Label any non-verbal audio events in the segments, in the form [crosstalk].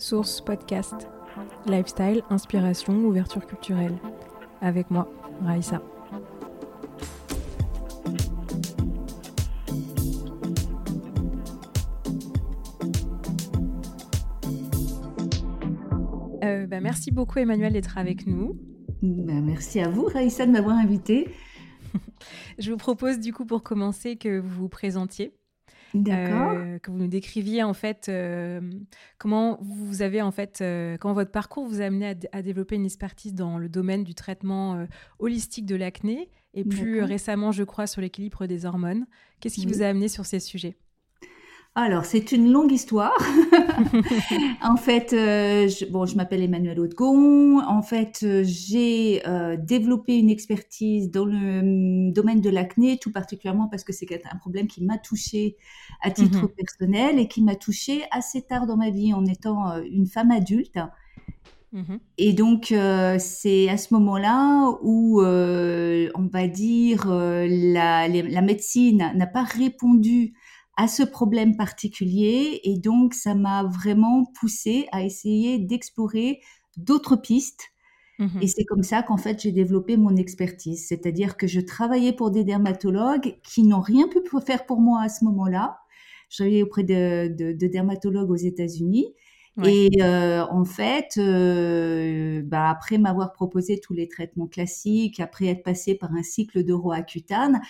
Source Podcast. Lifestyle, inspiration, ouverture culturelle. Avec moi, Raïssa. Euh, bah, merci beaucoup Emmanuel d'être avec nous. Bah, merci à vous Raïssa de m'avoir invité. [laughs] Je vous propose du coup pour commencer que vous vous présentiez. Euh, que vous nous décriviez en fait euh, comment vous avez en fait euh, comment votre parcours vous a amené à, développer une expertise dans le domaine du traitement holistique de l'acné et plus récemment je crois sur l'équilibre des hormones. Qu'est-ce qui vous a amené sur ces sujets? Alors, c'est une longue histoire. [laughs] en fait, euh, je, bon, je m'appelle Emmanuel Hautgon. En fait, euh, j'ai euh, développé une expertise dans le hum, domaine de l'acné, tout particulièrement parce que c'est un problème qui m'a touchée à titre mhm. personnel et qui m'a touchée assez tard dans ma vie en étant une femme adulte. Mhm. Et donc, c'est à ce moment-là où, on va dire, la, la médecine n'a pas répondu à ce problème particulier et donc ça m'a vraiment poussé à essayer d'explorer d'autres pistes. Mmh et c'est comme ça qu'en fait j'ai développé mon expertise, c'est-à-dire que je travaillais pour des dermatologues qui n'ont rien pu faire pour moi à ce moment-là. Je travaillais auprès de, dermatologues aux États-Unis. Et euh, en fait, euh, bah, après m'avoir proposé tous les traitements classiques, après être passé par un cycle de Roaccutane,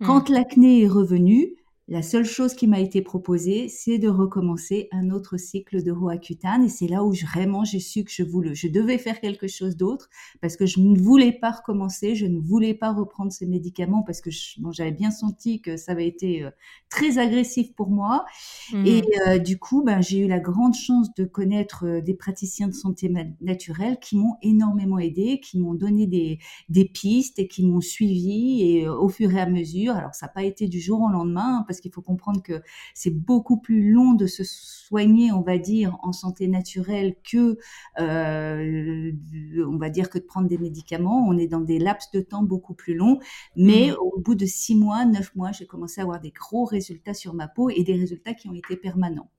mmh. quand l'acné est revenu, la seule chose qui m'a été proposée, c'est de recommencer un autre cycle de Roaccutane. Et c'est là où vraiment j'ai su que je voulais, je devais faire quelque chose d'autre parce que je ne voulais pas recommencer, je ne voulais pas reprendre ces médicaments parce que j'avais bien senti que ça avait été euh, très agressif pour moi. Mmh. Et euh, du coup, ben, j'ai eu la grande chance de connaître euh, des praticiens de santé naturelle qui m'ont énormément aidé, qui m'ont donné des, des pistes et qui m'ont suivi et au fur et à mesure. Alors, ça n'a pas été du jour au lendemain parce qu'il faut comprendre que c'est beaucoup plus long de se soigner, on va dire, en santé naturelle que, euh, on va dire, que de prendre des médicaments. On est dans des laps de temps beaucoup plus longs. Mais mmh. au bout de six mois, neuf mois, j'ai commencé à avoir des gros résultats sur ma peau et des résultats qui ont été permanents.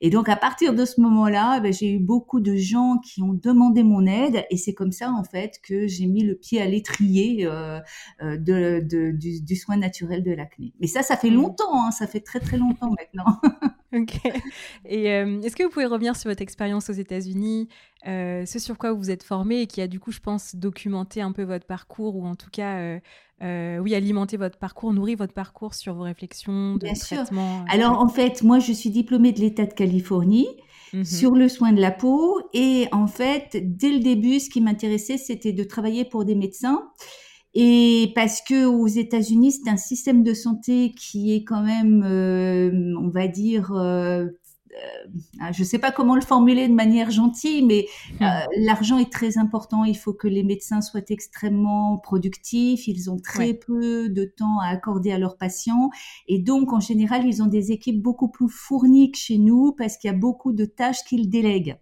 Et donc, à partir de ce moment-là, ben, j'ai eu beaucoup de gens qui ont demandé mon aide et c'est comme ça, en fait, que j'ai mis le pied à l'étrier euh, euh de, de, du, du, soin naturel de l'acné. Mais ça, ça fait mmh. longtemps, hein, ça fait très très longtemps maintenant. [laughs] ok. Et euh, est-ce que vous pouvez revenir sur votre expérience aux États-Unis, euh, ce sur quoi vous vous êtes formé et qui a du coup, je pense, documenté un peu votre parcours ou en tout cas euh, oui, alimenter votre parcours, nourrir votre parcours sur vos réflexions de traitement. Euh, Alors en fait, moi je suis diplômée de l'État de Californie mhm. sur le soin de la peau et en fait, dès le début, ce qui m'intéressait, c'était de travailler pour des médecins. Et parce que aux États-Unis, c'est un système de santé qui est quand même, euh, on va dire, euh, ah, je ne sais pas comment le formuler de manière gentille, mais hmm. euh, l'argent est très important. Il faut que les médecins soient extrêmement productifs. Ils ont très peu de temps à accorder à leurs patients. Et donc, en général, ils ont des équipes beaucoup plus fournies que chez nous parce qu'il y a beaucoup de tâches qu'ils délèguent.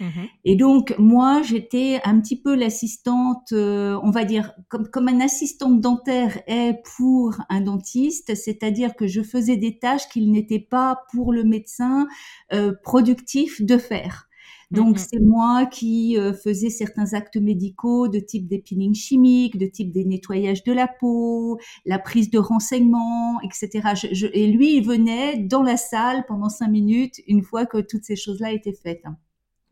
Mhm. Et donc, moi, j'étais un petit peu l'assistante, euh, on va dire, comme, comme un assistant dentaire est pour un dentiste, c'est-à-dire que je faisais des tâches qu'il n'était pas pour le médecin euh, productif de faire. Donc, mhm. c'est moi qui euh, faisais certains actes médicaux de type des peelings chimiques, de type des nettoyages de la peau, la prise de renseignements, etc. et lui, il venait dans la salle pendant cinq minutes une fois que toutes ces choses-là étaient faites.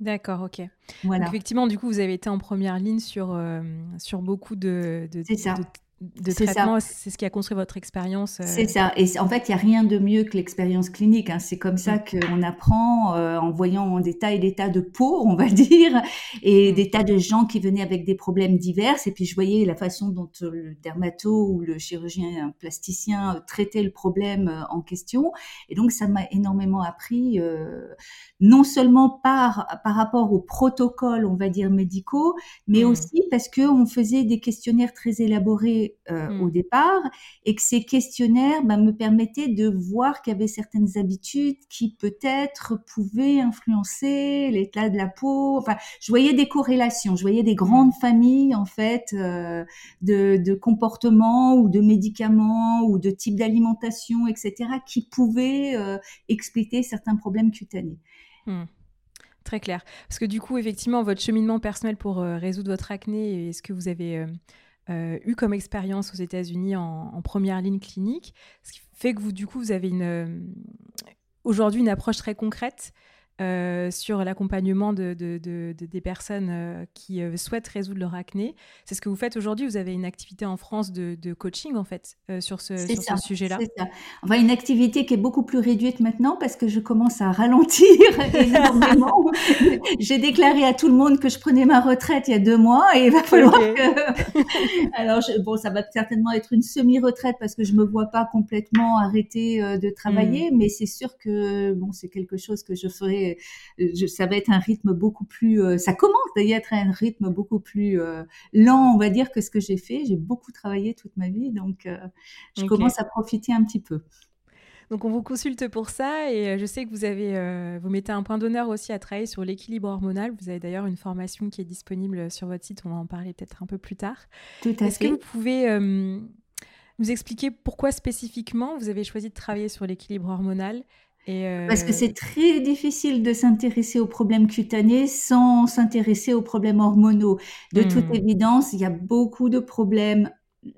D'accord, ok. Voilà. effectivement, du coup, vous avez été en première ligne sur, euh, sur beaucoup de, de, ça de traitement, c'est ce qui a construit votre expérience. Euh, c'est ça. Et en fait, il n'y a rien de mieux que l'expérience clinique. Hein. C'est comme ça mm. qu'on apprend euh, en voyant des tas et des tas de peaux, on va [laughs] dire, et mm. des tas de gens qui venaient avec des problèmes divers. Et puis, je voyais la façon dont euh, le dermato ou le chirurgien plasticien traitait le problème en question. Et donc, ça m'a énormément appris, non seulement par, par rapport aux protocoles, on va dire, médicaux, mais mm. aussi parce qu'on faisait des questionnaires très élaborés euh, au mmh. départ et que ces questionnaires bah, me permettaient de voir qu'il y avait certaines habitudes qui peut-être pouvaient influencer l'état de la peau. Enfin, je voyais des corrélations, je voyais des grandes mmh. familles en fait euh, de, comportements ou de médicaments ou de types d'alimentation, etc., qui pouvaient euh, expliquer certains problèmes cutanés. Mmh. Très clair. Parce que du coup, effectivement, votre cheminement personnel pour résoudre votre acné et ce que vous avez eu comme expérience aux États-Unis en, en, première ligne clinique, ce qui fait que vous, du coup, vous avez une, aujourd'hui une approche très concrète euh, sur l'accompagnement de, des personnes euh, qui euh, souhaitent résoudre leur acné. C'est ce que vous faites aujourd'hui. Vous avez une activité en France de, coaching, en fait, sur ce, ce sujet-là. C'est ça. Enfin, une activité qui est beaucoup plus réduite maintenant parce que je commence à ralentir [laughs] énormément. [laughs] J'ai déclaré à tout le monde que je prenais ma retraite il y a deux mois et il va falloir que... [laughs] Alors, bon, ça va certainement être une semi-retraite parce que je me vois pas complètement arrêter de travailler, hmm. mais c'est sûr que bon, c'est quelque chose que je ferai ça va être un rythme beaucoup plus, euh, ça commence d'ailleurs à être un rythme beaucoup plus euh, lent, on va dire, que ce que j'ai fait. J'ai beaucoup travaillé toute ma vie, donc euh, je commence à profiter un petit peu. Donc on vous consulte pour ça et je sais que vous avez, vous mettez un point d'honneur aussi à travailler sur l'équilibre hormonal. Vous avez d'ailleurs une formation qui est disponible sur votre site. On va en parler peut-être un peu plus tard. Tout à Est-ce que vous pouvez nous expliquer pourquoi spécifiquement vous avez choisi de travailler sur l'équilibre hormonal parce que c'est très difficile de s'intéresser aux problèmes cutanés sans s'intéresser aux problèmes hormonaux. De toute mmh. évidence, il y a beaucoup de problèmes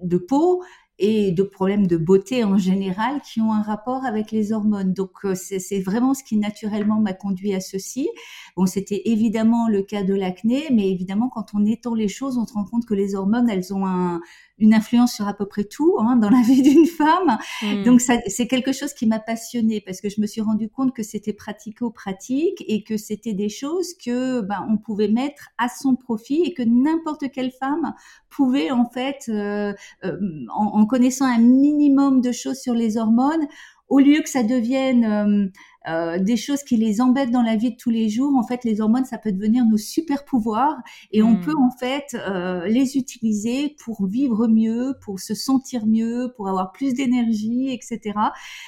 de peau et de problèmes de beauté en général qui ont un rapport avec les hormones. Donc euh, c'est vraiment ce qui naturellement m'a conduit à ceci. Bon, c'était évidemment le cas de l'acné, mais évidemment quand on étend les choses, on se rend compte que les hormones, elles ont un, une influence sur à peu près tout hein, dans la [laughs] vie d'une femme. Hmm. Donc c'est quelque chose qui m'a passionnée parce que je me suis rendu compte que c'était pratico-pratique et que c'était des choses que ben, on pouvait mettre à son profit et que n'importe quelle femme pouvait en fait, euh, euh, en, connaissant un minimum de choses sur les hormones, au lieu que ça devienne euh, euh, des choses qui les embêtent dans la vie de tous les jours, en fait, les hormones, ça peut devenir nos super pouvoirs et on hmm. peut en fait euh, les utiliser pour vivre mieux, pour se sentir mieux, pour avoir plus d'énergie, etc.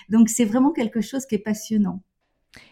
Donc, c'est vraiment quelque chose qui est passionnant.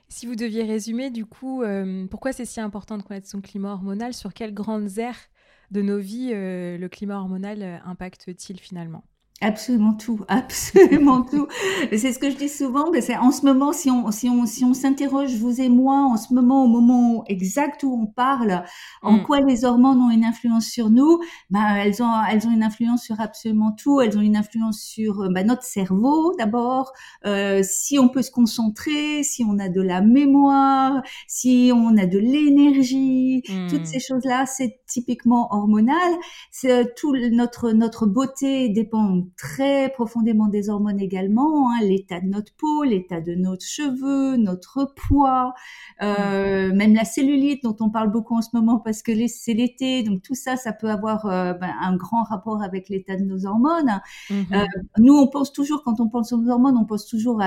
Si vous deviez résumer, du coup, euh, pourquoi c'est si important de connaître son climat hormonal? Sur quelles grandes aires de nos vies le climat hormonal impacte-t-il finalement? Absolument tout, [laughs] absolument tout. C'est ce que je dis souvent. Mais c'est en ce moment, si on si on si on s'interroge vous et moi, en ce moment, au moment exact où on parle, en mm. quoi les hormones ont une influence sur nous Ben elles ont elles ont une influence sur absolument tout. Elles ont une influence sur bah, notre cerveau d'abord. Euh, si on peut se concentrer, si on a de la mémoire, si on a de l'énergie, toutes mm. ces choses là, c'est typiquement hormonal. C'est tout notre notre beauté dépend très profondément des hormones également, hein, l'état de notre peau, l'état de nos cheveux, notre poids, euh, même la cellulite dont on parle beaucoup en ce moment parce que c'est l'été, donc tout ça, ça peut avoir euh, ben, un grand rapport avec l'état de nos hormones. Mm-hmm. Euh, nous, on pense toujours, quand on pense aux hormones, on pense toujours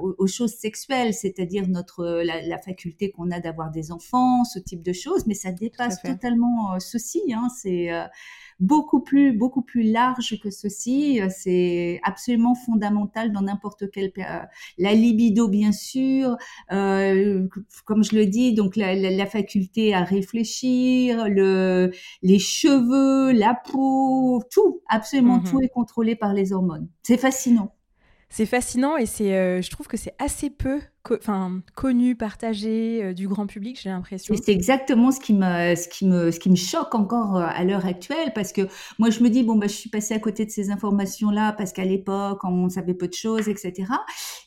aux, choses sexuelles, c'est-à-dire notre la, faculté qu'on a d'avoir des enfants, ce type de choses, mais ça dépasse totalement ceci. Hein, c'est beaucoup plus, beaucoup plus large que ceci. C'est absolument fondamental dans n'importe quel euh, la libido bien sûr, euh, comme je le dis, donc la, la, faculté à réfléchir, le, les cheveux, la peau, tout, absolument tout mhm. est contrôlé par les hormones. C'est fascinant. C'est fascinant et c'est, euh, je trouve que c'est assez peu enfin connu, partagé euh, du grand public, j'ai l'impression. C'est exactement ce qui me, ce qui me, ce qui me choque encore euh, à l'heure actuelle, parce que moi je me dis bon bah je suis passée à côté de ces informations là parce qu'à l'époque on savait peu de choses, etc.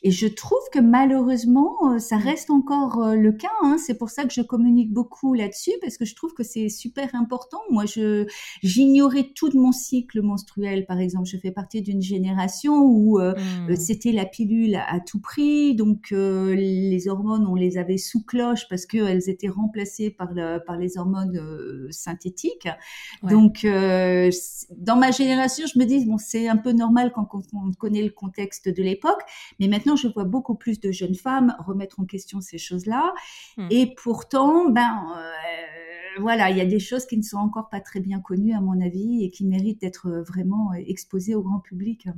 Et je trouve que malheureusement euh, ça mm. reste encore le cas. Hein. C'est pour ça que je communique beaucoup là-dessus parce que je trouve que c'est super important. Moi je j'ignorais tout de mon cycle menstruel, par exemple. Je fais partie d'une génération où mm. c'était la pilule à tout prix, donc les hormones, on les avait sous cloche parce qu'elles étaient remplacées par, par les hormones euh, synthétiques. Donc, euh, dans ma génération, je me dis, bon, c'est un peu normal quand, on connaît le contexte de l'époque, mais maintenant, je vois beaucoup plus de jeunes femmes remettre en question ces choses-là. Hmm. Et pourtant, ben, euh, voilà, il y a des choses qui ne sont encore pas très bien connues, à mon avis, et qui méritent d'être vraiment exposées au grand public.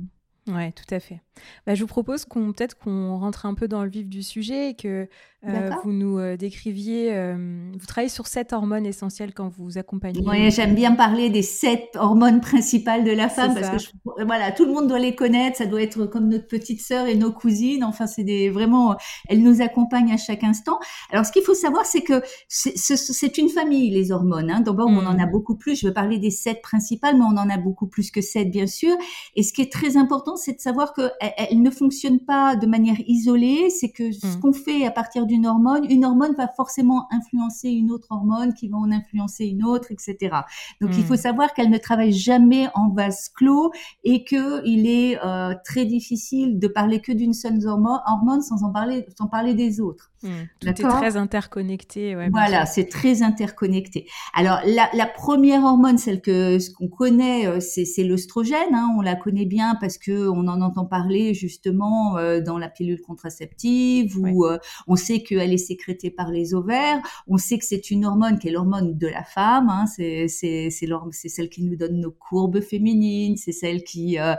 Ouais, tout à fait. Bah, je vous propose qu'on peut-être qu'on rentre un peu dans le vif du sujet et que Euh, vous nous euh, décriviez, euh, vous travaillez sur sept hormones essentielles quand vous accompagnez. Oui, j'aime bien parler des sept hormones principales de la femme parce que voilà, tout le monde doit les connaître. Ça doit être comme notre petite sœur et nos cousines. Enfin, c'est des vraiment, elles nous accompagnent à chaque instant. Alors, ce qu'il faut savoir, c'est que c'est une famille les hormones. Hein. D'abord, on en a hmm. beaucoup plus. Je veux parler des sept principales, mais on en a beaucoup plus que sept, bien sûr. Et ce qui est très important, c'est de savoir qu'elles elles ne fonctionnent pas de manière isolée. C'est que ce hmm. qu'on fait à partir du une hormone, une hormone va forcément influencer une autre hormone qui va en influencer une autre, etc. Donc il faut hmm. savoir qu'elle ne travaille jamais en vase clos et que il est euh, très difficile de parler que d'une seule hormone sans en parler, sans parler des autres. Hmm. Tout est très interconnecté. voilà, c'est très interconnecté. Alors la, la, première hormone, celle que ce qu'on connaît, euh, c'est l'œstrogène. Hein, on la connaît bien parce que on en entend parler justement euh, dans la pilule contraceptive, où euh, on sait qu'elle est sécrétée par les ovaires. On sait que c'est une hormone qui est l'hormone de la femme. Hein, c'est celle qui nous donne nos courbes féminines. C'est celle qui euh,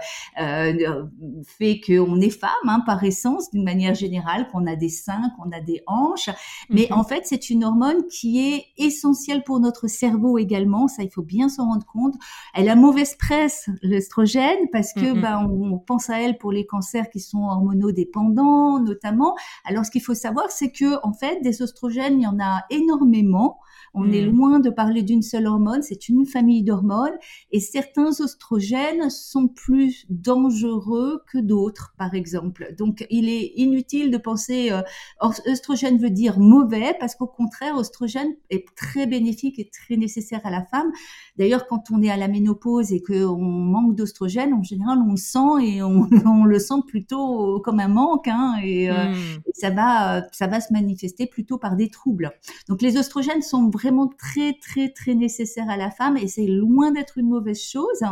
fait qu'on est femme hein, par essence, d'une manière générale, qu'on a des seins, qu'on a des hanches. Mais mhm. en fait, c'est une hormone qui est essentielle pour notre cerveau également. Ça, il faut bien s'en rendre compte. Elle a mauvaise presse, l'estrogène, parce que mhm. ben, on, pense à elle pour les cancers qui sont hormonodépendants, notamment. Alors, ce qu'il faut savoir, c'est que en fait, des oestrogènes, il y en a énormément. On est hmm. loin de parler d'une seule hormone, c'est une famille d'hormones et certains oestrogènes sont plus dangereux que d'autres, par exemple. Donc, il est inutile de penser euh, oestrogène veut dire mauvais parce qu'au contraire, oestrogène est très bénéfique et très nécessaire à la femme. D'ailleurs, quand on est à la ménopause et qu'on manque d'oestrogène, en général, on le sent et on, [laughs] le sent plutôt comme un manque, hein, et, euh, hmm. et, ça va, ça va se manifester plutôt par des troubles. Donc, les oestrogènes sont vraiment très très très nécessaire à la femme et c'est loin d'être une mauvaise chose.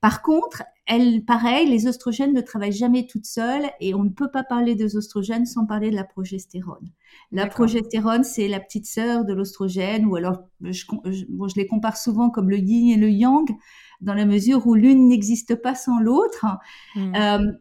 Par contre, elle, pareil, les oestrogènes ne travaillent jamais toutes seules et on ne peut pas parler des oestrogènes sans parler de la progestérone. La progestérone, c'est la petite sœur de l'oestrogène ou alors je, je les compare souvent comme le yin et le yang dans la mesure où l'une n'existe pas sans l'autre. Hmm. Euh,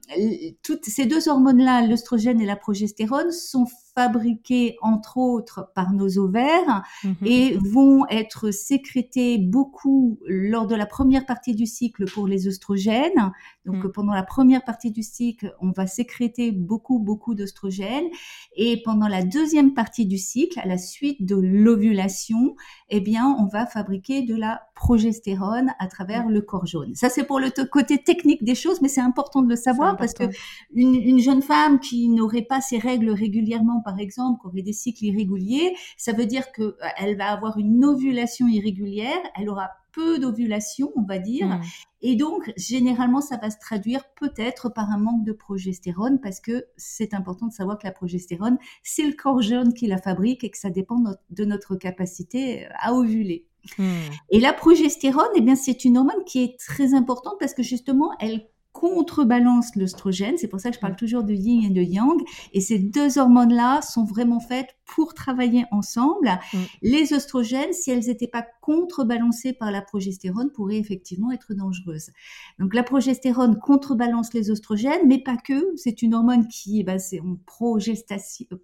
toutes ces deux hormones-là, l'œstrogène et la progestérone, sont fabriquées entre autres par nos ovaires mhm. et vont être sécrétées beaucoup lors de la première partie du cycle pour les œstrogènes. Donc hmm. pendant la première partie du cycle, on va sécréter beaucoup beaucoup d'œstrogènes et pendant la deuxième partie du cycle, à la suite de l'ovulation, eh bien on va fabriquer de la progestérone à travers le corps jaune. Ça, c'est pour le côté technique des choses, mais c'est important de le savoir parce que une, jeune femme qui n'aurait pas ses règles régulièrement, par exemple, qui aurait des cycles irréguliers, ça veut dire que euh, va avoir une ovulation irrégulière, elle aura peu d'ovulation, on va dire. Hmm. Et donc, généralement, ça va se traduire peut-être par un manque de progestérone parce que c'est important de savoir que la progestérone, c'est le corps jaune qui la fabrique et que ça dépend de notre capacité à ovuler. Hmm. Et la progestérone, eh bien, c'est une hormone qui est très importante parce que justement, elle contrebalance l'œstrogène. C'est pour ça que je parle toujours de yin et de yang. Et ces deux hormones-là sont vraiment faites pour travailler ensemble. Mm. Les oestrogènes, si elles n'étaient pas contrebalancées par la progestérone, pourraient effectivement être dangereuses. Donc la progestérone contrebalance les oestrogènes, mais pas que. C'est une hormone qui est basée en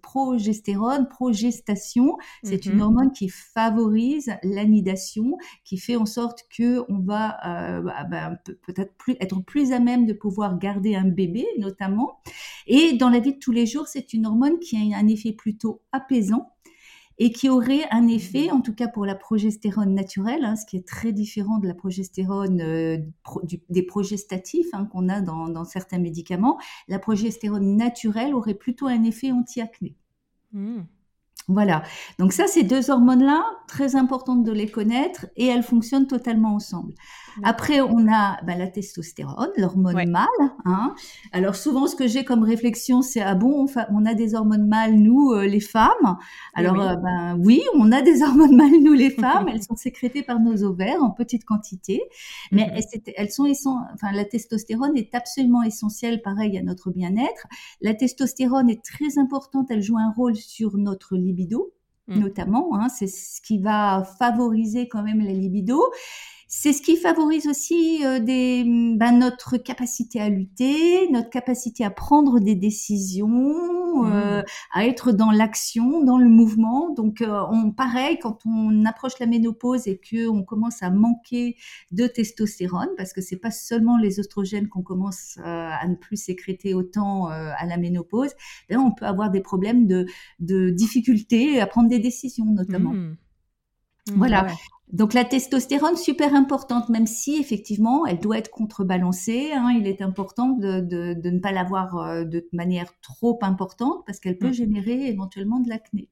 progestérone, progestation. C'est une mm-hmm. hormone qui favorise l'anidation, qui fait en sorte que on va euh, bah, bah, peut-être plus, être plus à même de pouvoir garder un bébé, notamment. Et dans la vie de tous les jours, c'est une hormone qui a un effet plutôt apaisant et qui aurait un effet, en tout cas pour la progestérone naturelle, hein, ce qui est très différent de la progestérone euh, des progestatifs hein, qu'on a dans, certains médicaments, la progestérone naturelle aurait plutôt un effet anti-acné. Mmh. Voilà. Donc ça, ces deux hormones-là, très importantes de les connaître et elles fonctionnent totalement ensemble. Après, on a bah, la testostérone, l'hormone mâle. Hein. Alors souvent, ce que j'ai comme réflexion, c'est ah bon, on, a des hormones mâles nous, euh, les femmes? Alors oui. Euh, ben oui, on a des [laughs] hormones mâles nous, les [laughs] femmes. elles sont sécrétées par nos ovaires en petite quantité, mais mhm. elles, sont enfin la testostérone est absolument essentielle, pareil à notre bien-être. La testostérone est très importante. Elle joue un rôle sur notre libido. Mm. notamment, hein, c'est ce qui va favoriser quand même la libido. C'est ce qui favorise aussi euh, des, ben, notre capacité à lutter, notre capacité à prendre des décisions, euh, mmh. à être dans l'action, dans le mouvement. Donc, euh, on, pareil, quand on approche la ménopause et que on commence à manquer de testostérone, parce que c'est pas seulement les oestrogènes qu'on commence à ne plus sécréter autant à la ménopause, ben, on peut avoir des problèmes de, de difficulté à prendre des décisions, notamment. Mmh. Mmh, voilà. Donc la testostérone, super importante, même si effectivement elle doit être contrebalancée. Hein, il est important de, de, de ne pas l'avoir euh, de manière trop importante parce qu'elle peut mmh. générer éventuellement de l'acné.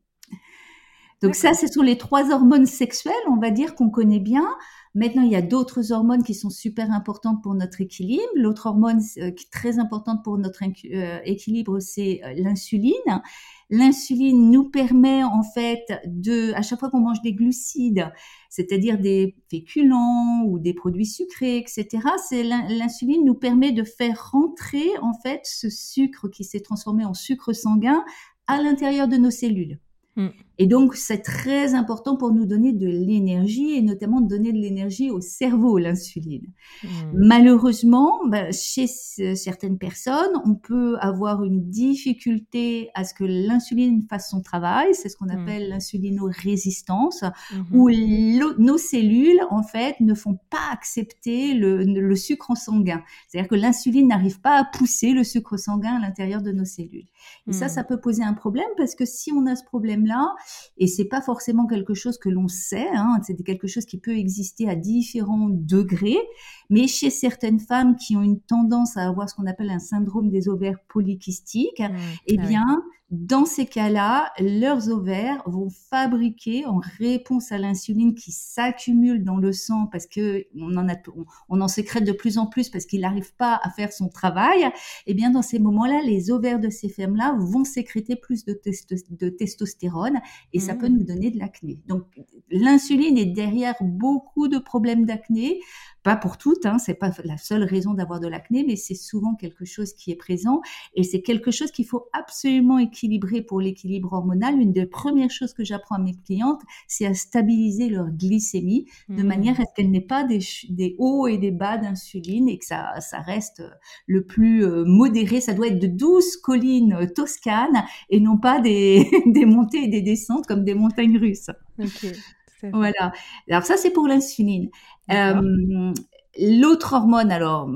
Donc ça, ce sont les trois hormones sexuelles, on va dire, qu'on connaît bien. Maintenant, il y a d'autres hormones qui sont super importantes pour notre équilibre. L'autre hormone euh, très importante pour notre euh, équilibre, c'est l'insuline. L'insuline nous permet en fait de, à chaque fois qu'on mange des glucides, c'est-à-dire des féculents ou des produits sucrés, etc., l'insuline nous permet de faire rentrer en fait ce sucre qui s'est transformé en sucre sanguin à l'intérieur de nos cellules. Mm. Et donc, c'est très important pour nous donner de l'énergie et notamment donner de l'énergie au cerveau, l'insuline. Mm. Malheureusement, bah, chez certaines personnes, on peut avoir une difficulté à ce que l'insuline fasse son travail. C'est ce qu'on mm. appelle l'insulinorésistance, mm-hmm. où nos cellules, en fait, ne font pas accepter le, le sucre en sanguin. C'est-à-dire que l'insuline n'arrive pas à pousser le sucre sanguin à l'intérieur de nos cellules. Et ça, ça peut poser un problème parce que si on a ce problème-là, et c'est pas forcément quelque chose que l'on sait, hein, c'est quelque chose qui peut exister à différents degrés, mais chez certaines femmes qui ont une tendance à avoir ce qu'on appelle un syndrome des ovaires polykystiques, mmh. eh ah bien, dans ces cas-là, leurs ovaires vont fabriquer en réponse à l'insuline qui s'accumule dans le sang parce que on en a, on, en sécrète de plus en plus parce qu'il n'arrive pas à faire son travail. Eh bien, dans ces moments-là, les ovaires de ces femmes-là vont sécréter plus de, de testostérone et ça peut mmh. nous donner de l'acné. Donc, l'insuline est derrière beaucoup de problèmes d'acné pas pour toutes, hein, c'est pas la seule raison d'avoir de l'acné, mais c'est souvent quelque chose qui est présent et c'est quelque chose qu'il faut absolument équilibrer pour l'équilibre hormonal. Une des premières choses que j'apprends à mes clientes, c'est à stabiliser leur glycémie de mmh. manière à ce qu'elle n'ait pas des, des, hauts et des bas d'insuline et que ça, ça reste le plus euh, modéré. Ça doit être de douces collines euh, toscanes et non pas des, [laughs] des montées et des descentes comme des montagnes russes. Voilà. Alors ça, c'est pour l'insuline. Euh, l'autre hormone, alors,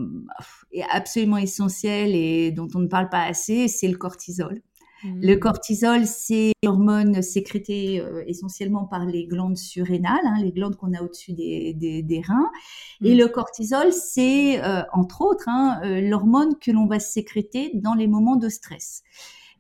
est absolument essentielle et dont on ne parle pas assez, c'est le cortisol. Le mmh. cortisol, c'est l'hormone sécrétée euh, essentiellement par les glandes surrénales, hein, les glandes qu'on a au-dessus des, des, reins. Et mmh. le cortisol, c'est euh, entre autres hein, l'hormone que l'on va sécréter dans les moments de stress.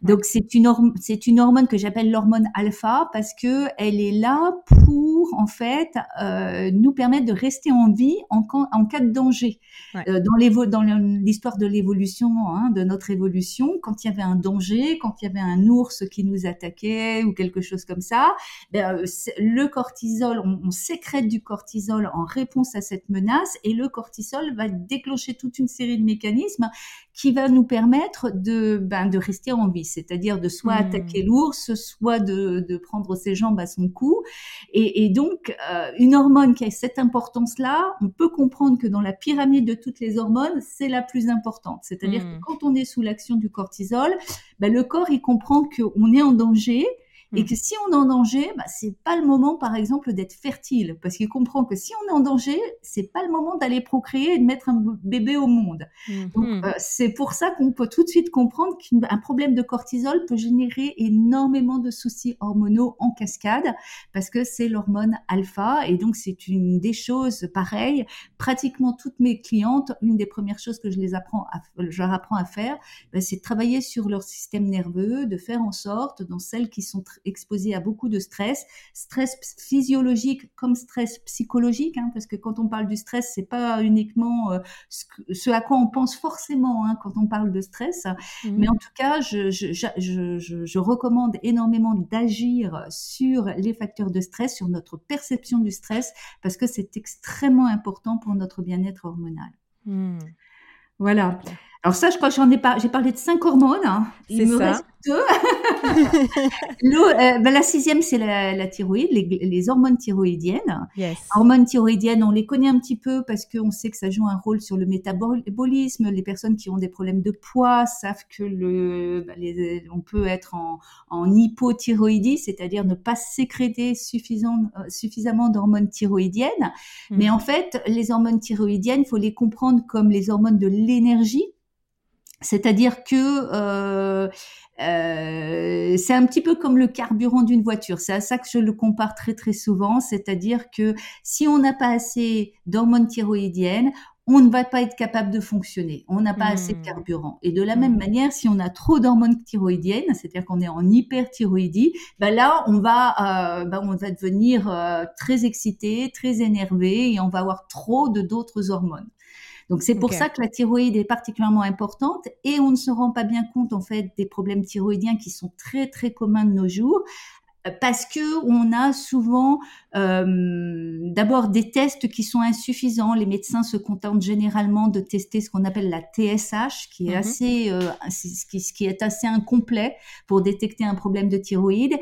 Donc c'est une c'est une hormone que j'appelle l'hormone alpha parce que elle est là pour en fait euh, nous permettre de rester en vie en, en cas de danger. Euh, dans l'histoire de l'évolution hein, de notre évolution, quand il y avait un danger, quand il y avait un ours qui nous attaquait ou quelque chose comme ça, ben, euh, le cortisol, on, on sécrète du cortisol en réponse à cette menace et le cortisol va déclencher toute une série de mécanismes qui va nous permettre de ben, de rester en vie c'est-à-dire de soit hmm. attaquer l'ours, soit de, de, prendre ses jambes à son cou. Et, et donc, euh, une hormone qui a cette importance-là, on peut comprendre que dans la pyramide de toutes les hormones, c'est la plus importante. C'est-à-dire que hmm. quand on est sous l'action du cortisol, ben, le corps, il comprend qu'on est en danger et mm. que si on est en danger, bah, c'est pas le moment, par exemple, d'être fertile, parce qu'il comprend que si on est en danger, c'est pas le moment d'aller procréer et de mettre un bébé au monde. Mm-hmm. Donc euh, c'est pour ça qu'on peut tout de suite comprendre qu'un problème de cortisol peut générer énormément de soucis hormonaux en cascade, parce que c'est l'hormone alpha, et donc c'est une des choses pareilles. Pratiquement toutes mes clientes, une des premières choses que je les apprends, à, je leur apprends à faire, bah, c'est de travailler sur leur système nerveux, de faire en sorte, dans celles qui sont exposés à beaucoup de stress, stress physiologique comme stress psychologique, hein, parce que quand on parle du stress, c'est pas uniquement euh, ce, à quoi on pense forcément hein, quand on parle de stress, mmh. mais en tout cas, je, je, je, je recommande énormément d'agir sur les facteurs de stress, sur notre perception du stress, parce que c'est extrêmement important pour notre bien-être hormonal. Mmh. Voilà. Alors ça, je crois que j'en ai pas. J'ai parlé de cinq hormones. Hein. Il me reste deux. [laughs] [laughs] euh, ben, la sixième, c'est la, thyroïde, les, hormones thyroïdiennes. Yes. Hormones thyroïdiennes, on les connaît un petit peu parce qu'on sait que ça joue un rôle sur le métabolisme. Les personnes qui ont des problèmes de poids savent que le, ben, on peut être en, en hypothyroïdie, c'est-à-dire ne pas sécréter euh, suffisamment d'hormones thyroïdiennes. Mm. Mais en fait, les hormones thyroïdiennes, il faut les comprendre comme les hormones de l'énergie c'est-à-dire que euh, euh, c'est un petit peu comme le carburant d'une voiture. C'est à ça que je le compare très très souvent. C'est-à-dire que si on n'a pas assez d'hormones thyroïdiennes, on ne va pas être capable de fonctionner. On n'a pas assez de mmh. carburant. Et de la même mmh. manière, si on a trop d'hormones thyroïdiennes, c'est-à-dire qu'on est en hyperthyroïdie, ben là, on va, euh, ben on va devenir euh, très excité, très énervé et on va avoir trop de d'autres hormones. Donc c'est pour ça que la thyroïde est particulièrement importante et on ne se rend pas bien compte en fait des problèmes thyroïdiens qui sont très très communs de nos jours parce que on a souvent euh, d'abord des tests qui sont insuffisants. Les médecins se contentent généralement de tester ce qu'on appelle la TSH, qui est mm-hmm. assez, euh, ce, qui, est assez incomplet pour détecter un problème de thyroïde,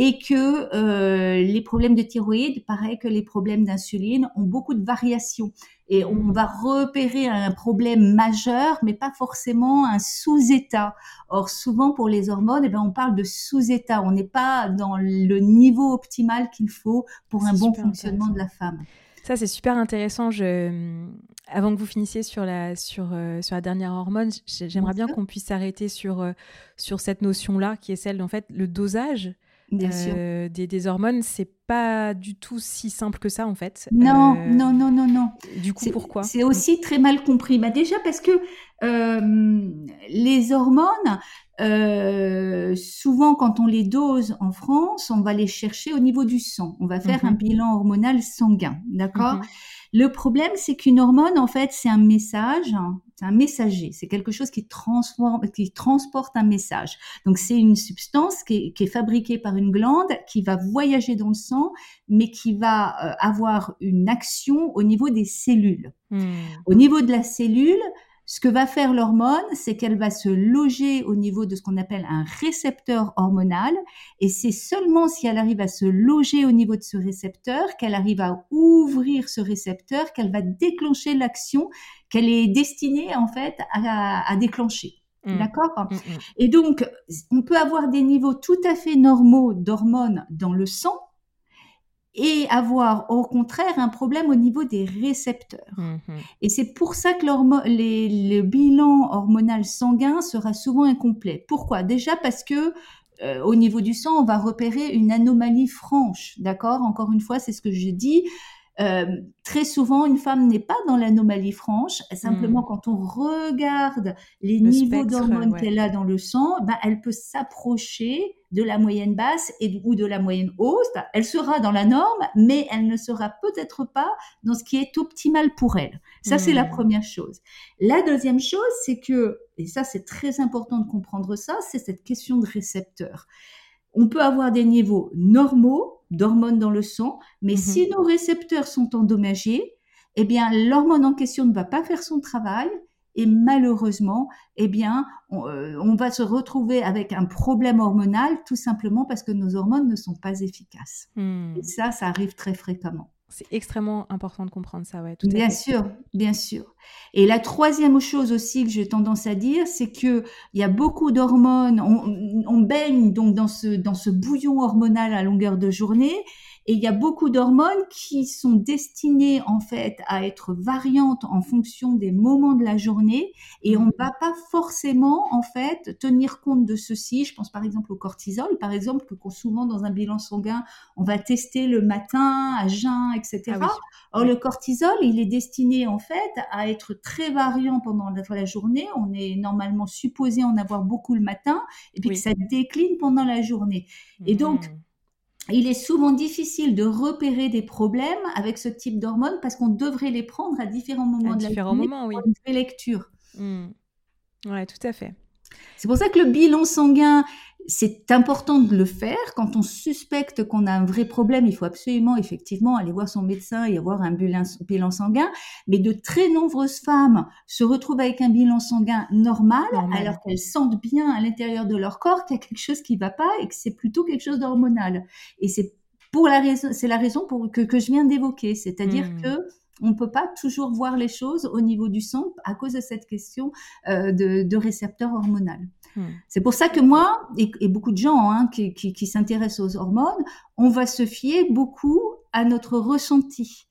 et que euh, les problèmes de thyroïde, pareil que les problèmes d'insuline, ont beaucoup de variations et on va repérer un problème majeur, mais pas forcément un sous-état. Or, souvent pour les hormones, eh ben, on parle de sous-état. On n'est pas dans le niveau optimal qu'il faut pour un bon fonctionnement de la femme. Ça, c'est super intéressant. Je... Avant que vous finissiez sur la, sur, euh, sur la dernière hormone, j'aimerais bien qu'on puisse s'arrêter sur, euh, sur cette notion-là, qui est celle, en fait, le dosage euh, des, des, hormones, c'est pas du tout si simple que ça en fait. Non, euh, non, non, non, non. Du coup, pourquoi? C'est aussi très mal compris. Bah déjà parce que euh, les hormones, souvent quand on les dose en France, on va les chercher au niveau du sang. On va faire un mhm. bilan hormonal sanguin, d'accord mhm. Le problème, c'est qu'une hormone, en fait, c'est un message, c'est un messager, c'est quelque chose qui, transforme, qui transporte un message. Donc, c'est une substance qui est, fabriquée par une glande, qui va voyager dans le sang, mais qui va euh, avoir une action au niveau des cellules. Hmm. Au niveau de la cellule, ce que va faire l'hormone, c'est qu'elle va se loger au niveau de ce qu'on appelle un récepteur hormonal, et c'est seulement si elle arrive à se loger au niveau de ce récepteur, qu'elle arrive à ouvrir ce récepteur, qu'elle va déclencher l'action qu'elle est destinée en fait à, déclencher. Mmh. D'accord? Mmh, mmh. Et donc, on peut avoir des niveaux tout à fait normaux d'hormones dans le sang, et avoir au contraire un problème au niveau des récepteurs. Mhm. Et c'est pour ça que le bilan hormonal sanguin sera souvent incomplet. Pourquoi? Déjà parce que euh, au niveau du sang, on va repérer une anomalie franche, d'accord? Encore une fois, c'est ce que je dis. Euh, très souvent, une femme n'est pas dans l'anomalie franche. Simplement, hmm. quand on regarde les niveaux d'hormones qu'elle a dans le sang, ben, elle peut s'approcher de la moyenne basse et, ou de la moyenne haute. Elle sera dans la norme, mais elle ne sera peut-être pas dans ce qui est optimal pour elle. Ça, c'est la hmm. première chose. La deuxième chose, c'est que, et ça, c'est très important de comprendre ça, c'est cette question de récepteur. On peut avoir des niveaux normaux d'hormones dans le sang, mais mhm. si nos récepteurs sont endommagés, eh bien, l'hormone en question ne va pas faire son travail et malheureusement, eh bien, on, euh, va se retrouver avec un problème hormonal tout simplement parce que nos hormones ne sont pas efficaces. Hmm. Et ça, ça arrive très fréquemment. C'est extrêmement important de comprendre ça, ouais. bien sûr, bien sûr. Et la troisième chose aussi que j'ai tendance à dire, c'est que il y a beaucoup d'hormones. On, on, baigne donc dans ce dans ce bouillon hormonal à longueur de journée, et il y a beaucoup d'hormones qui sont destinées en fait à être variantes en fonction des moments de la journée et on ne va pas forcément en fait tenir compte de ceci. Je pense par exemple au cortisol, par exemple que souvent dans un bilan sanguin on va tester le matin à jeun, etc. Ah Or le cortisol, il est destiné en fait à être très variant pendant la, journée. On est normalement supposé en avoir beaucoup le matin et puis que ça décline pendant la journée. Et donc mmh il est souvent difficile de repérer des problèmes avec ce type d'hormones parce qu'on devrait les prendre à différents moments de la journée moments, oui. une lecture. Mmh. Ouais, tout à fait. C'est pour ça que le bilan sanguin, c'est important de le faire. Quand on suspecte qu'on a un vrai problème, il faut absolument, effectivement, aller voir son médecin et avoir un bilan sanguin. Mais de très nombreuses femmes se retrouvent avec un bilan sanguin normal, alors qu'elles sentent bien à l'intérieur de leur corps qu'il y a quelque chose qui ne va pas et que c'est plutôt quelque chose d'hormonal. Et c'est pour la raison, c'est la raison pour que, que je viens d'évoquer, c'est-à-dire mmh. que on ne peut pas toujours voir les choses au niveau du sang à cause de cette question euh, de, de récepteur hormonal. Hmm. C'est pour ça que moi, et, beaucoup de gens hein, qui, qui, s'intéressent aux hormones, on va se fier beaucoup à notre ressenti.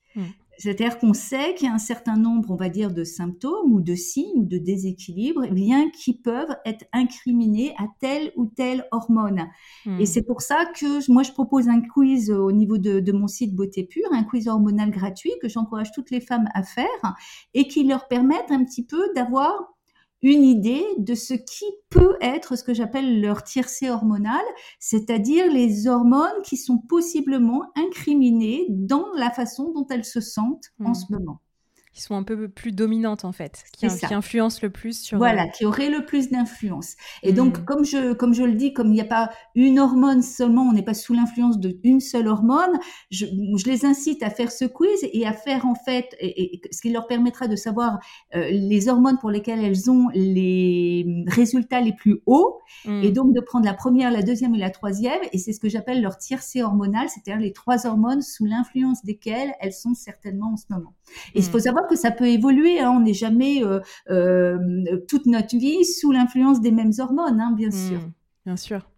C'est-à-dire qu'on sait qu'il y a un certain nombre, on va dire, de symptômes ou de signes ou de déséquilibres eh bien, qui peuvent être incriminés à telle ou telle hormone. Et hmm. c'est pour ça que moi, je propose un quiz au niveau de, de mon site Beauté Pure, un quiz hormonal gratuit que j'encourage toutes les femmes à faire et qui leur permettent un petit peu d'avoir une idée de ce qui peut être ce que j'appelle leur tiercé hormonal, c'est-à-dire les hormones qui sont possiblement incriminées dans la façon dont elles se sentent en hmm. ce moment qui sont un peu plus dominantes en fait, qui, influencent le plus sur. Voilà, euh, qui auraient le plus d'influence. Et donc, hmm. comme je, comme je le dis, comme il n'y a pas une hormone seulement, on n'est pas sous l'influence d'une seule hormone, je, je, les incite à faire ce quiz et à faire en fait, et, ce qui leur permettra de savoir euh, les hormones pour lesquelles elles ont les résultats les plus hauts, hmm. et donc de prendre la première, la deuxième et la troisième, et c'est ce que j'appelle leur tiercé hormonal, c'est-à-dire les trois hormones sous l'influence desquelles elles sont certainement en ce moment. Et il faut hmm. Savoir que ça peut évoluer. Hein. On n'est jamais euh, euh, toute notre vie sous l'influence des mêmes hormones, hein, bien sûr. Hmm, bien sûr.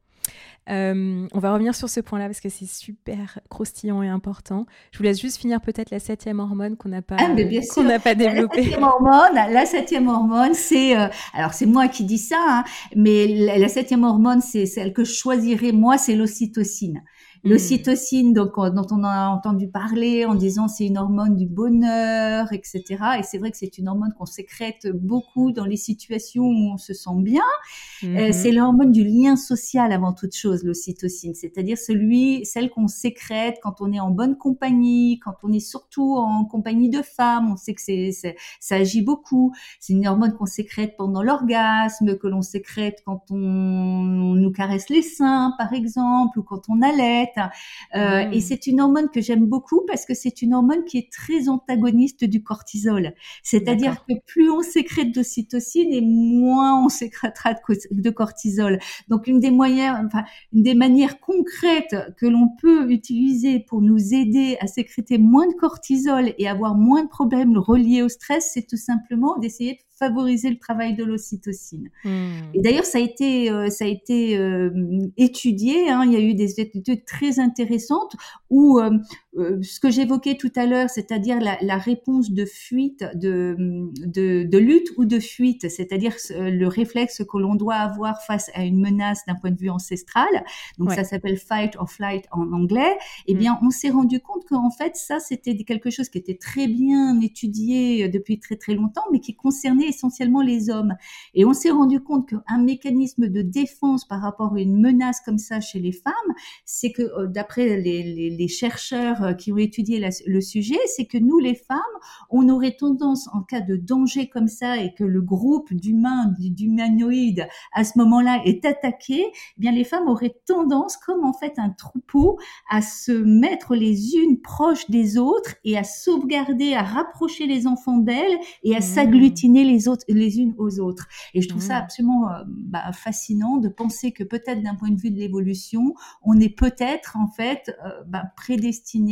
Euh, on va revenir sur ce point-là parce que c'est super croustillant et important. Je vous laisse juste finir peut-être la septième hormone qu'on n'a pas, ah, qu'on n'a pas développée. La septième hormone, la septième hormone, c'est alors c'est moi qui dis ça, hein, mais la, la, septième hormone, c'est celle que je choisirais moi, c'est l'ocytocine. L'ocytocine, donc dont on a entendu parler en disant c'est une hormone du bonheur, etc. Et c'est vrai que c'est une hormone qu'on sécrète beaucoup dans les situations où on se sent bien. Euh, mm-hmm. c'est l'hormone du lien social avant toute chose, l'ocytocine, c'est-à-dire celui, celle qu'on sécrète quand on est en bonne compagnie, quand on est surtout en compagnie de femmes. On sait que c'est, ça agit beaucoup. C'est une hormone qu'on sécrète pendant l'orgasme, que l'on sécrète quand on, on nous caresse les seins, par exemple, ou quand on allait euh, et mmh. c'est une hormone que j'aime beaucoup parce que c'est une hormone qui est très antagoniste du cortisol. C'est-à-dire que plus on sécrète d'ocytocine et moins on sécrétera de cortisol. Donc une des moyens, enfin une des manières concrètes que l'on peut utiliser pour nous aider à sécréter moins de cortisol et avoir moins de problèmes reliés au stress, c'est tout simplement d'essayer de favoriser le travail de l'ocytocine. Hmm. Et d'ailleurs, ça a été, euh, ça a été euh, étudié. Hein, il y a eu des études très intéressantes où euh, ce que j'évoquais tout à l'heure, c'est-à-dire la, la, réponse de fuite, de, de, de lutte ou de fuite, c'est-à-dire le réflexe que l'on doit avoir face à une menace d'un point de vue ancestral. Donc ça s'appelle fight or flight en anglais. Eh hmm. bien, on s'est rendu compte qu'en fait, ça, c'était quelque chose qui était très bien étudié depuis très très longtemps, mais qui concernait essentiellement les hommes. Et on s'est rendu compte qu'un mécanisme de défense par rapport à une menace comme ça chez les femmes, c'est que euh, d'après les, chercheurs euh, qui ont étudié le sujet, c'est que nous, les femmes, on aurait tendance, en cas de danger comme ça, et que le groupe d'humains, d'humanoïdes, à ce moment-là, est attaqué, eh bien les femmes auraient tendance, comme en fait un troupeau, à se mettre les unes proches des autres et à sauvegarder, à rapprocher les enfants d'elles et à mmh. s'agglutiner les autres, les unes aux autres. Et je trouve ça mmh. absolument euh, bah, fascinant de penser que peut-être d'un point de vue de l'évolution, on est peut-être en fait euh, bah, prédestiné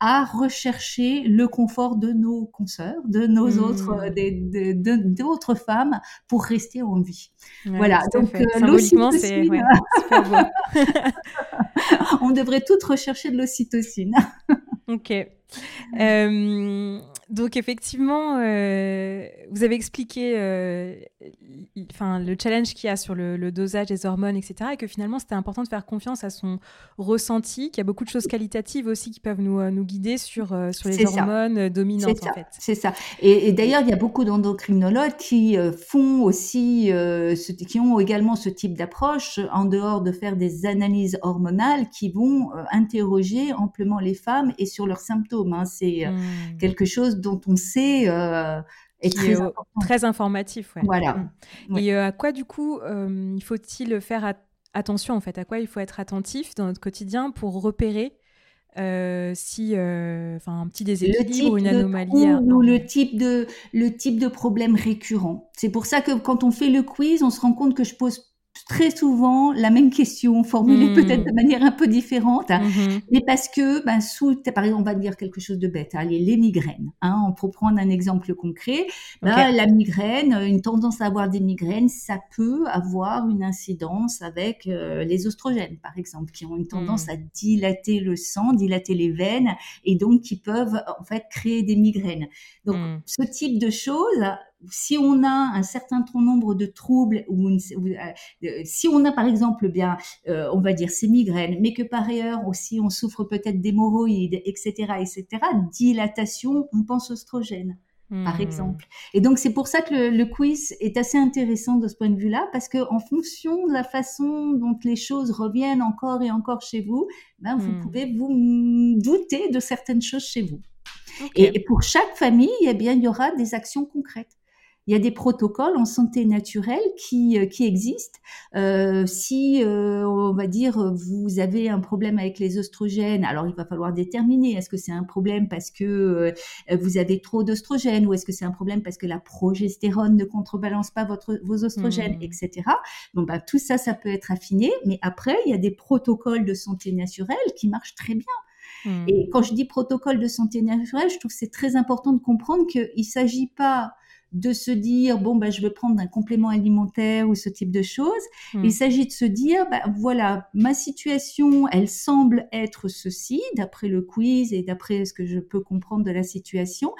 à rechercher le confort de nos consoeurs, de nos mmh. autres, euh, d'autres femmes pour rester en vie. voilà. Donc, l'ocytocine. [laughs] [laughs] on devrait toutes rechercher de l'ocytocine. ok. Euh, donc effectivement, euh, vous avez expliqué euh, le challenge qu'il y a sur le, dosage des hormones, etc. Et que finalement, c'était important de faire confiance à son ressenti, qu'il y a beaucoup de choses qualitatives aussi qui peuvent nous, nous guider sur, sur les hormones dominantes. C'est en ça. Fait. C'est ça. Et, d'ailleurs, il y a beaucoup d'endocrinologues qui font aussi, ce, qui ont également ce type d'approche, en dehors de faire des analyses hormonales, qui vont interroger amplement les femmes et sur leurs symptômes. Hein. C'est mmh. quelque chose dont on sait euh, Et très, très, informatif. Ouais. Voilà. Mm. Et à quoi, du coup, il faut-il faire attention, en fait? À quoi il faut être attentif dans notre quotidien pour repérer euh, si, euh, enfin, un petit déséquilibre, une anomalie, ou le type de le type de problème récurrent? C'est pour ça que quand on fait le quiz, on se rend compte que je pose très souvent la même question, formulée mmh. peut-être de manière un peu différente, hein. mmh mais parce que, ben, sous, par exemple, on va dire quelque chose de bête, allez, les migraines. Hein, on peut prendre un exemple concret. Ben, la migraine, une tendance à avoir des migraines, ça peut avoir une incidence avec euh, les oestrogènes, par exemple, qui ont une tendance mmh. à dilater le sang, dilater les veines, et donc qui peuvent en fait créer des migraines. Donc, ce type de choses, si on a un certain nombre de troubles, ou euh, si on a par exemple bien, euh, on va dire ces migraines, mais que par ailleurs aussi on souffre peut-être d'hémorroïdes, etc., etc., dilatation, on pense oestrogène. Par hmm. exemple. Et donc c'est pour ça que le, quiz est assez intéressant de ce point de vue-là, parce que en fonction de la façon dont les choses reviennent encore et encore chez vous, ben, vous hmm. pouvez vous douter de certaines choses chez vous. Et, pour chaque famille, eh bien, il y aura des actions concrètes. Il y a des protocoles en santé naturelle qui, euh, qui existent. Euh, si, euh, on va dire, vous avez un problème avec les oestrogènes, alors il va falloir déterminer est-ce que c'est un problème parce que vous avez trop d'oestrogènes ou est-ce que c'est un problème parce que la progestérone ne contrebalance pas votre, vos oestrogènes, mmh. etc. Bon, bah, tout ça, ça peut être affiné. Mais après, il y a des protocoles de santé naturelle qui marchent très bien. Mmh. Et quand je dis protocole de santé naturelle, je trouve que c'est très important de comprendre qu'il ne s'agit pas de se dire bon ben je vais prendre un complément alimentaire ou ce type de choses. Hmm. Il s'agit de se dire ben, voilà ma situation elle semble être ceci d'après le quiz et d'après ce que je peux comprendre de la situation.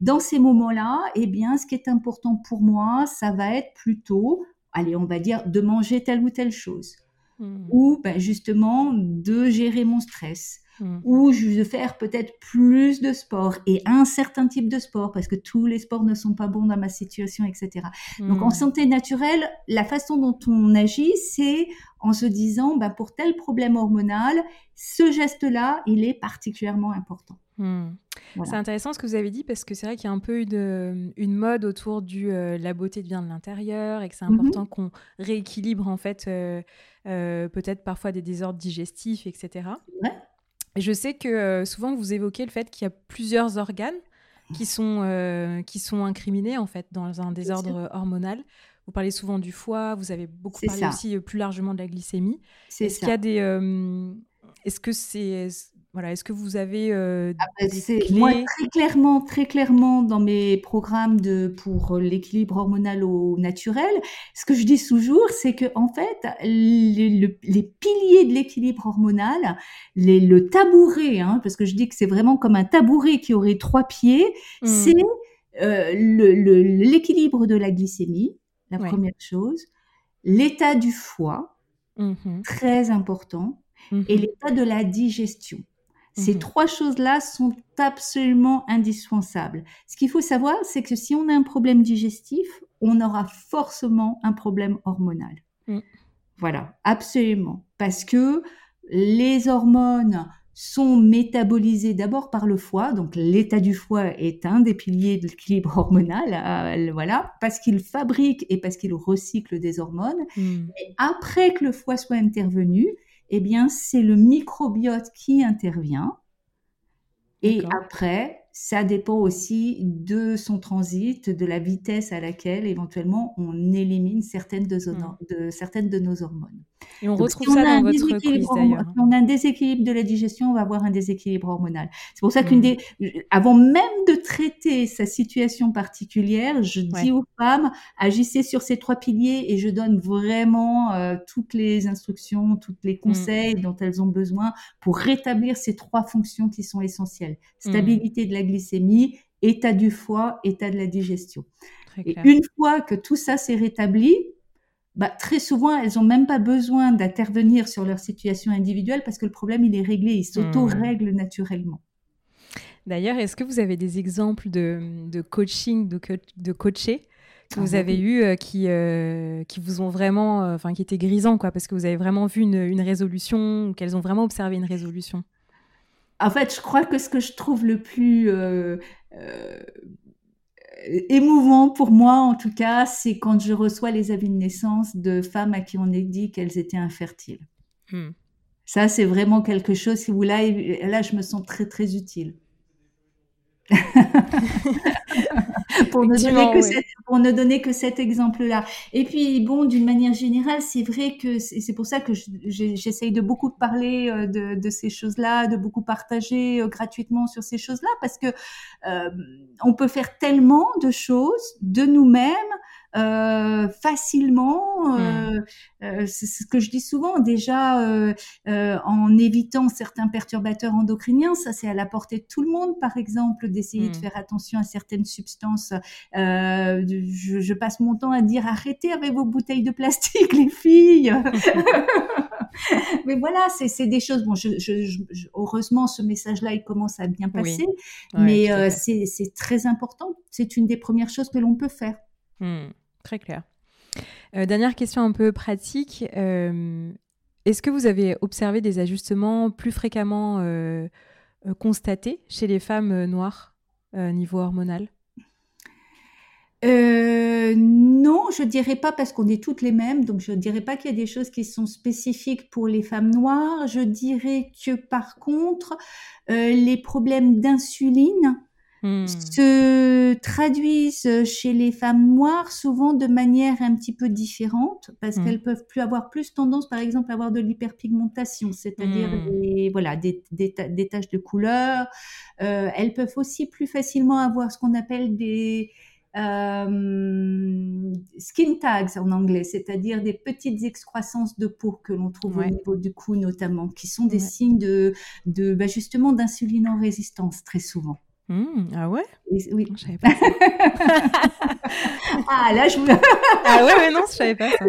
Dans ces moments-là, eh bien ce qui est important pour moi, ça va être plutôt allez on va dire de manger telle ou telle chose hmm. ou ben, justement de gérer mon stress Mm. ou je vais faire peut-être plus de sport et un certain type de sport parce que tous les sports ne sont pas bons dans ma situation, etc. Donc en mm. santé naturelle, la façon dont on agit, c'est en se disant, bah, pour tel problème hormonal, ce geste-là, il est particulièrement important. Mm. C'est intéressant ce que vous avez dit parce que c'est vrai qu'il y a un peu une, une mode autour du euh, la beauté vient de l'intérieur et que c'est mm-hmm. important qu'on rééquilibre en fait euh, euh, peut-être parfois des désordres digestifs, etc. Ouais. Je sais que euh, souvent vous évoquez le fait qu'il y a plusieurs organes qui sont, euh, qui sont incriminés en fait dans un désordre hormonal. Vous parlez souvent du foie, vous avez beaucoup parlé aussi euh, plus largement de la glycémie. Est-ce qu'il y a des, est-ce que c'est voilà, est-ce que vous avez euh, ah bah, Moi, très clairement, très clairement, dans mes programmes de pour l'équilibre hormonal au naturel, ce que je dis toujours, c'est que en fait, les, piliers de l'équilibre hormonal, les, le tabouret, hein, parce que je dis que c'est vraiment comme un tabouret qui aurait trois pieds, mmh. c'est euh, l'équilibre de la glycémie, la première chose, l'état du foie, mmh très important, et mmh l'état de la digestion. Ces mmh trois choses-là sont absolument indispensables. Ce qu'il faut savoir, c'est que si on a un problème digestif, on aura forcément un problème hormonal. Mmh. Voilà, absolument. Parce que les hormones sont métabolisées d'abord par le foie, donc l'état du foie est un des piliers de l'équilibre hormonal, euh, voilà, parce qu'il fabrique et parce qu'il recycle des hormones. Mmh. Et après que le foie soit intervenu, eh bien, c'est le microbiote qui intervient. Et après, ça dépend aussi de son transit, de la vitesse à laquelle éventuellement on élimine certaines de, hmm. de certaines de nos hormones. Et on retrouve ça dans votre quiz d'ailleurs. Si on a un déséquilibre de la digestion, on va avoir un déséquilibre hormonal. C'est pour ça qu'une hmm. des, avant même de traiter sa situation particulière, je dis aux femmes, agissez sur ces trois piliers et je donne vraiment euh, toutes les instructions, tous les hmm. conseils dont elles ont besoin pour rétablir ces trois fonctions qui sont essentielles. Stabilité de la glycémie, état du foie, état de la digestion. Et une fois que tout ça s'est rétabli, bah, très souvent, elles n'ont même pas besoin d'intervenir sur leur situation individuelle parce que le problème, il est réglé, il s'auto-règle naturellement. D'ailleurs, est-ce que vous avez des exemples de, coaching, de, de coachés que vous ah, avez eu euh, qui, euh, qui vous ont vraiment, euh, enfin, qui étaient grisants, quoi, parce que vous avez vraiment vu une, une résolution, qu'elles ont vraiment observé une résolution? En fait, je crois que ce que je trouve le plus émouvant pour moi, en tout cas, c'est quand je reçois les avis de naissance de femmes à qui on a dit qu'elles étaient infertiles. Hmm. Ça, c'est vraiment quelque chose, si vous là, là, je me sens très, très utile. [laughs] pour, ne donner que cet, pour ne donner que cet exemple-là. Et puis, bon, d'une manière générale, c'est vrai que c'est pour ça que j'essaye de beaucoup parler euh, de, de ces choses-là, de beaucoup partager euh, gratuitement sur ces choses-là, parce que euh, on peut faire tellement de choses de nous-mêmes euh, facilement. Euh, hmm. euh, c'est ce que je dis souvent. Déjà, en évitant certains perturbateurs endocriniens, ça c'est à la portée de tout le monde, par exemple, d'essayer de hmm. faire attention à certaines substances. Je, je, passe mon temps à dire arrêtez avec vos bouteilles de plastique, [laughs] les filles. [laughs] Mais voilà, c'est des choses. Bon, je, je, heureusement, ce message-là, il commence à bien passer. mais c'est très important. C'est une des premières choses que l'on peut faire. Hmm, très clair. Euh, dernière question un peu pratique. Euh, est-ce que vous avez observé des ajustements plus fréquemment euh, constatés chez les femmes noires niveau hormonal? Non, je dirais pas parce qu'on est toutes les mêmes, donc je dirais pas qu'il y a des choses qui sont spécifiques pour les femmes noires. Je dirais que par contre, les problèmes d'insuline Hmm. se traduisent chez les femmes noires souvent de manière un petit peu différente parce hmm. qu'elles peuvent plus avoir plus tendance par exemple à avoir de l'hyperpigmentation c'est-à-dire hmm. des, voilà des, des, taches de couleur euh, elles peuvent aussi plus facilement avoir ce qu'on appelle des euh, skin tags en anglais, c'est-à-dire des petites excroissances de peau que l'on trouve au niveau du cou notamment, qui sont des signes de, de bah, justement d'insuline en résistance très souvent. Mmh, ah ouais? Oui. Je savais pas ah là, je ah ouais, mais non, je savais pas ça.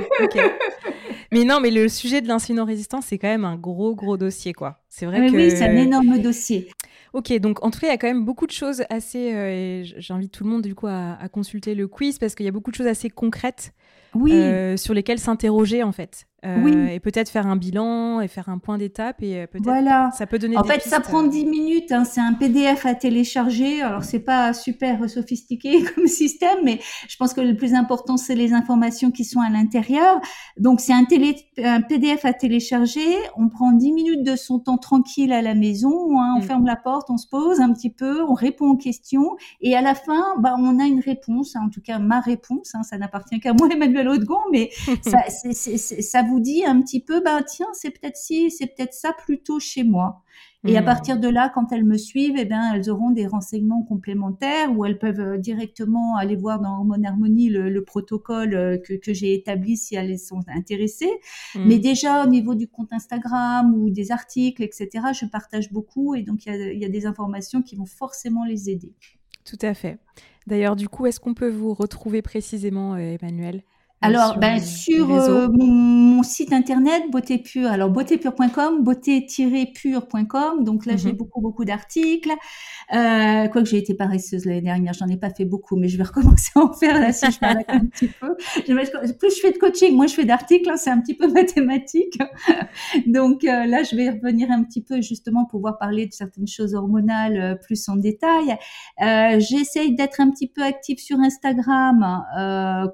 Mais non, mais le sujet de l'insulino-résistance, c'est quand même un gros, gros dossier, quoi. C'est vrai que... Oui, c'est un énorme dossier. Ok, donc en tout cas, il y a quand même beaucoup de choses assez... Euh, j'invite tout le monde, du coup, à, à consulter le quiz, parce qu'il y a beaucoup de choses assez concrètes oui. Euh, sur lesquels s'interroger en fait. Euh, oui. Et peut-être faire un bilan et faire un point d'étape et euh, peut-être voilà. ça peut donner. En fait, ça prend 10 minutes. Hein, c'est un PDF à télécharger. Alors c'est pas super sophistiqué [laughs] comme système, mais je pense que le plus important c'est les informations qui sont à l'intérieur. Donc c'est un, télé... un PDF à télécharger. On prend 10 minutes de son temps tranquille à la maison. Hein, on mm. ferme la porte, on se pose un petit peu, on répond aux questions et à la fin, bah on a une réponse. Hein, en tout cas ma réponse. Ça n'appartient qu'à moi, [laughs] Emmanuel l'autre gond, mais [laughs] ça, ça, vous dit un petit peu, ben tiens, c'est peut-être si, c'est peut-être ça plutôt chez moi. Et à hmm. partir de là, quand elles me suivent, eh bien, elles auront des renseignements complémentaires ou elles peuvent euh, directement aller voir dans Hormone Harmonie le, protocole euh, que, que j'ai établi si elles sont intéressées. Hmm. Mais déjà, au niveau du compte Instagram ou des articles, etc., je partage beaucoup et donc il y a, y a des informations qui vont forcément les aider. Tout à fait. D'ailleurs, du coup, est-ce qu'on peut vous retrouver précisément, euh, Emmanuel? Alors, sur, ben, sur euh, mon, site internet Beauté Pure, alors beautépure.com, beauté-pure.com. Donc là, j'ai mhm. beaucoup, beaucoup d'articles. Euh, Quoique j'ai été paresseuse l'année dernière, j'en ai pas fait beaucoup, mais je vais [laughs] recommencer à en faire là si je parle un [laughs] petit peu. Plus je fais de coaching, moins je fais d'articles, hein, c'est un petit peu [laughs] mathématique. Donc euh, là, je vais revenir un petit peu justement pour pouvoir parler de certaines choses hormonales euh, plus en détail. Euh, J'essaye d'être un petit peu active sur Instagram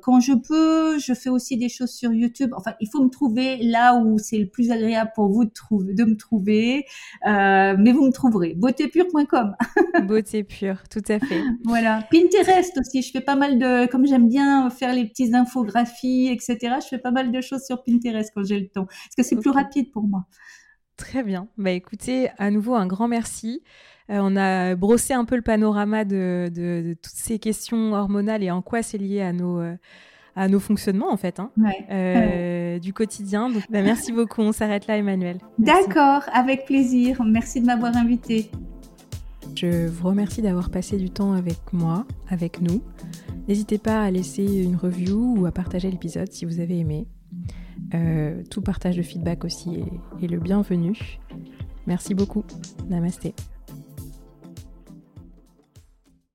quand je peux je fais aussi des choses sur YouTube. Enfin, il faut me trouver là où c'est le plus agréable pour vous de, trouver, de me trouver. Euh, mais vous me trouverez. Beautépure.com. [laughs] Beauté pure, tout à fait. Voilà. Pinterest aussi. Je fais pas mal de, comme j'aime bien faire les petites infographies, etc. Je fais pas mal de choses sur Pinterest quand j'ai le temps. Parce que c'est plus rapide pour moi. Très bien. Bah écoutez, à nouveau un grand merci. Euh, on a brossé un peu le panorama de, de, toutes ces questions hormonales et en quoi c'est lié à nos, euh, à nos fonctionnements en fait, hein, euh, du quotidien. Donc bah, merci [laughs] beaucoup. On s'arrête là, Emmanuel. D'accord, avec plaisir. Merci de m'avoir invité. Je vous remercie d'avoir passé du temps avec moi, avec nous. N'hésitez pas à laisser une review ou à partager l'épisode si vous avez aimé. Euh, tout partage de feedback aussi est le bienvenu. Merci beaucoup. Namasté.